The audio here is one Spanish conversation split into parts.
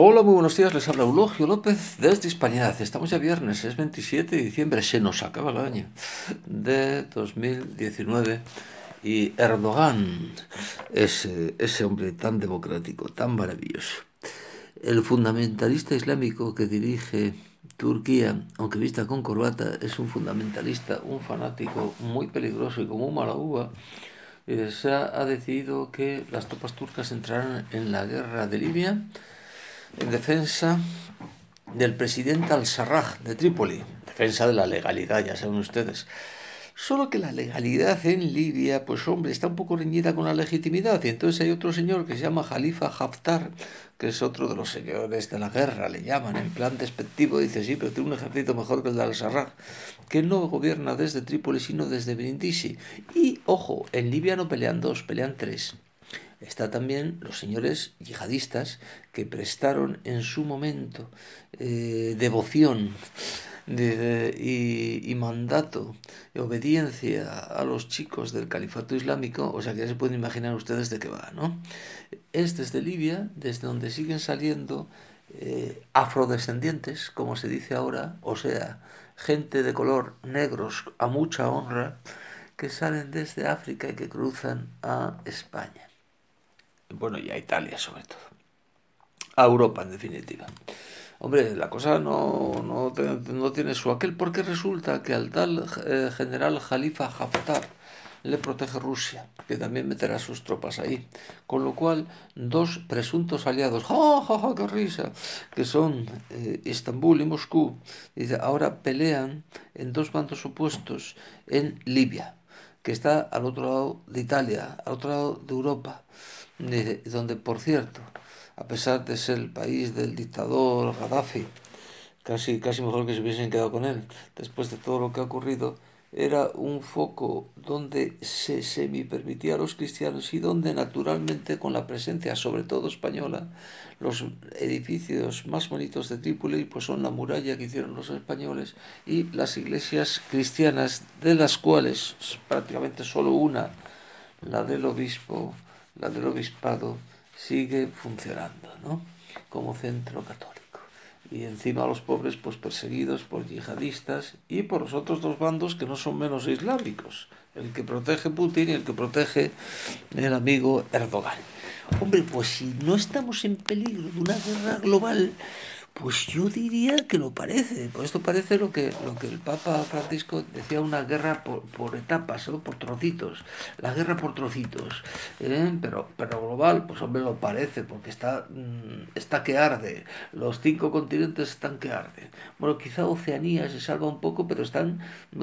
Hola, muy buenos días, les habla Eulogio López desde Hispanidad. Estamos ya viernes, es 27 de diciembre, se nos acaba el año de 2019 y Erdogan, ese, ese hombre tan democrático, tan maravilloso, el fundamentalista islámico que dirige Turquía, aunque vista con corbata, es un fundamentalista, un fanático muy peligroso y como un mala uva, eh, se ha decidido que las tropas turcas entrarán en la guerra de Libia en defensa del presidente al-Sarraj de Trípoli, defensa de la legalidad, ya saben ustedes. Solo que la legalidad en Libia, pues hombre, está un poco reñida con la legitimidad. Y entonces hay otro señor que se llama Jalifa Haftar, que es otro de los señores de la guerra, le llaman en plan despectivo. Dice, sí, pero tiene un ejército mejor que el de Al-Sarraj, que no gobierna desde Trípoli, sino desde Brindisi. Y, ojo, en Libia no pelean dos, pelean tres está también los señores yihadistas que prestaron en su momento eh, devoción y, mandato y obediencia a los chicos del califato islámico, o sea que ya se pueden imaginar ustedes de qué va, ¿no? Es desde Libia, desde donde siguen saliendo eh, afrodescendientes, como se dice ahora, o sea, gente de color negros a mucha honra, que salen desde África y que cruzan a España bueno, y a Italia sobre todo, a Europa en definitiva. Hombre, la cosa no, no, no tiene su aquel porque resulta que al tal eh, general Jalifa Haftar le protege Rusia, que también meterá sus tropas ahí. Con lo cual, dos presuntos aliados, ¡ja, ja, ja, qué risa! que son eh, Estambul y Moscú, ahora pelean en dos bandos opuestos en Libia, que está al otro lado de Italia, al otro lado de Europa donde, por cierto, a pesar de ser el país del dictador Gaddafi, casi, casi mejor que se hubiesen quedado con él, después de todo lo que ha ocurrido, era un foco donde se semi permitía a los cristianos y donde naturalmente con la presencia sobre todo española los edificios más bonitos de Trípoli pues son la muralla que hicieron los españoles y las iglesias cristianas de las cuales prácticamente solo una la del obispo la del obispado sigue funcionando, ¿no? Como centro católico. Y encima los pobres, pues perseguidos por yihadistas y por los otros dos bandos que no son menos islámicos, el que protege Putin y el que protege el amigo Erdogan. Hombre, pues si no estamos en peligro de una guerra global, pues yo diría que lo parece. Pues esto parece lo que, lo que el Papa Francisco decía, una guerra por, por etapas, por trocitos. La guerra por trocitos. ¿eh? Pero, pero global, pues hombre, lo parece, porque está, mm, está que arde. Los cinco continentes están que arden. Bueno, quizá Oceanía se salva un poco, pero están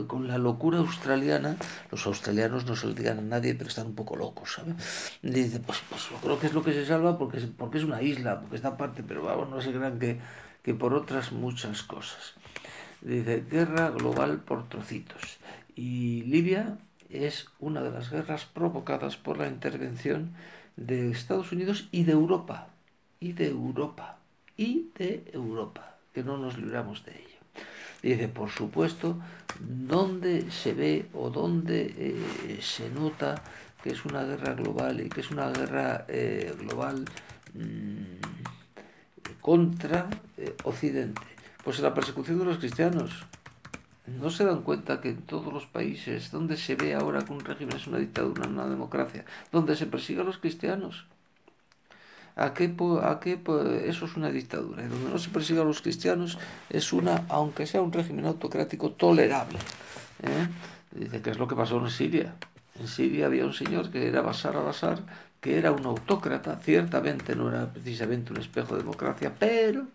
con la locura australiana. Los australianos no se lo digan a nadie, pero están un poco locos, ¿sabes? dice, pues, pues yo creo que es lo que se salva porque es, porque es una isla, porque está aparte, pero vamos, no se crean que que por otras muchas cosas. Dice, guerra global por trocitos. Y Libia es una de las guerras provocadas por la intervención de Estados Unidos y de Europa. Y de Europa. Y de Europa. Que no nos libramos de ello. Dice, por supuesto, dónde se ve o dónde eh, se nota que es una guerra global y que es una guerra eh, global mm, contra eh, Occidente. Pues la persecución de los cristianos. No se dan cuenta que en todos los países donde se ve ahora que un régimen es una dictadura, una democracia, donde se persigue a los cristianos, ¿A qué, a qué, eso es una dictadura? Y donde no se persigue a los cristianos es una, aunque sea un régimen autocrático, tolerable. ¿eh? Dice que es lo que pasó en Siria. En Siria había un señor que era Basar al-Assad, que era un autócrata, ciertamente no era precisamente un espejo de democracia, pero,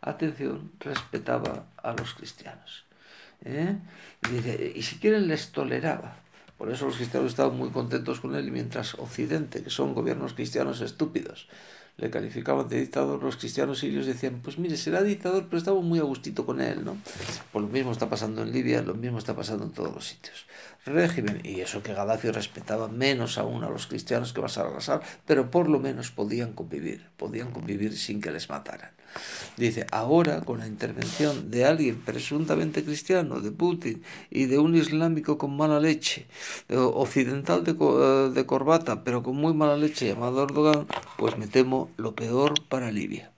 atención, respetaba a los cristianos. ¿eh? Y, si quieren les toleraba. Por eso los cristianos estaban muy contentos con él, y mientras Occidente, que son gobiernos cristianos estúpidos, le calificaban de dictador, los cristianos sirios decían, pues mire, será dictador, pero estamos muy a gustito con él, ¿no? Pues lo mismo está pasando en Libia, lo mismo está pasando en todos los sitios. Régimen, y eso que Gaddafi respetaba menos aún a los cristianos que Bashar al-Assad, pero por lo menos podían convivir, podían convivir sin que les mataran. Dice, ahora con la intervención de alguien presuntamente cristiano, de Putin, y de un islámico con mala leche, occidental de, de corbata, pero con muy mala leche llamado Erdogan, pues me temo lo peor para Libia.